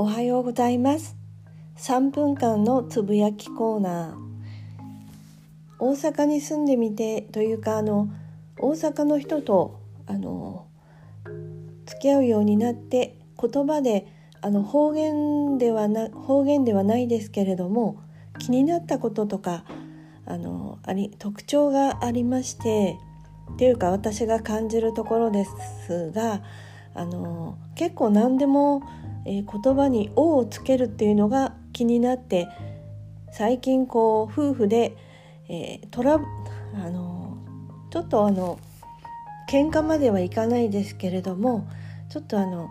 おはようございます。3分間のつぶやきコーナー。大阪に住んでみてというかあの大阪の人とあの付き合うようになって言葉であの方言ではな方言ではないですけれども気になったこととかあのあり特徴がありましてっていうか私が感じるところですがあの結構何でも、えー、言葉に「お」をつけるっていうのが気になって最近こう夫婦で、えー、トラあのちょっとあの喧嘩まではいかないですけれどもちょっとあの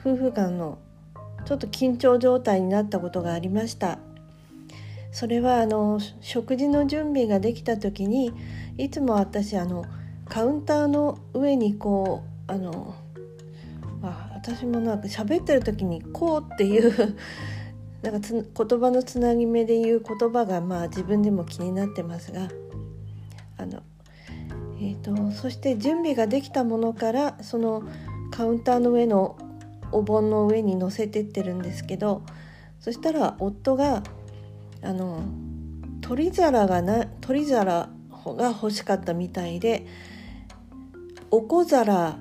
夫婦間のちょっと緊張状態になったことがありました。それはあの食事の準備ができた時にいつも私あのカウンターの上にこうあの私もなんか喋ってる時にこうっていうなんかつ言葉のつなぎ目で言う言葉がまあ自分でも気になってますがあの、えーと、そして準備ができたものからそのカウンターの上のお盆の上に乗せてってるんですけどそしたら夫があの取り皿がな取り皿が欲しかったみたいでお小皿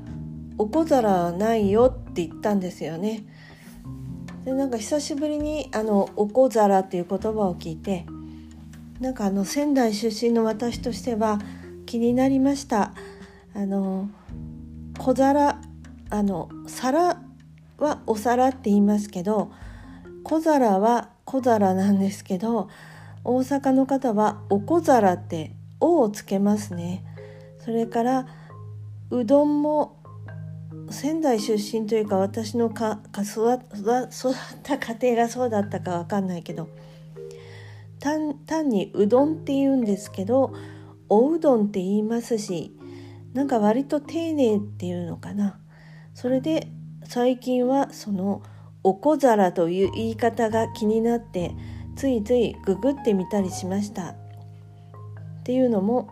お小皿ないよって言ったんですよね。でなんか久しぶりにあのお小皿っていう言葉を聞いてなんかあの仙台出身の私としては気になりました。あの小皿あの皿はお皿って言いますけど小皿は小皿なんですけど大阪の方はお小皿って「お」をつけますね。それからうどんも仙台出身というか私のかか育った家庭がそうだったか分かんないけど単単にうどんって言うんですけどおうどんって言いますしなんか割と丁寧っていうのかな。それで最近はそのお小皿という言い方が気になってついついググってみたりしました。っていうのも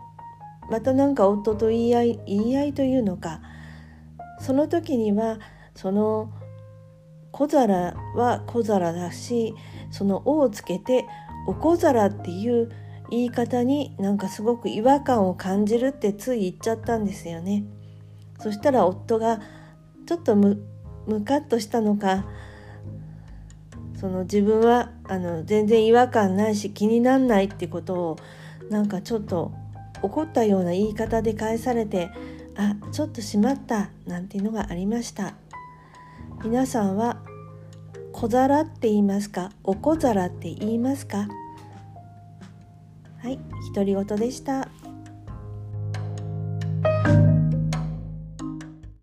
またなんか夫と言い合い言い合いというのかその時にはその小皿は小皿だしその「お」をつけて「お小皿」っていう言い方になんかすごく違和感を感じるってつい言っちゃったんですよね。そしたら夫がちょっとムカッとしたのかその自分はあの全然違和感ないし気になんないってことをなんかちょっと怒ったような言い方で返されてあちょっとしまったなんていうのがありました。皆さんは小皿って言いますか？お小皿って言いますか？はい独り言でした。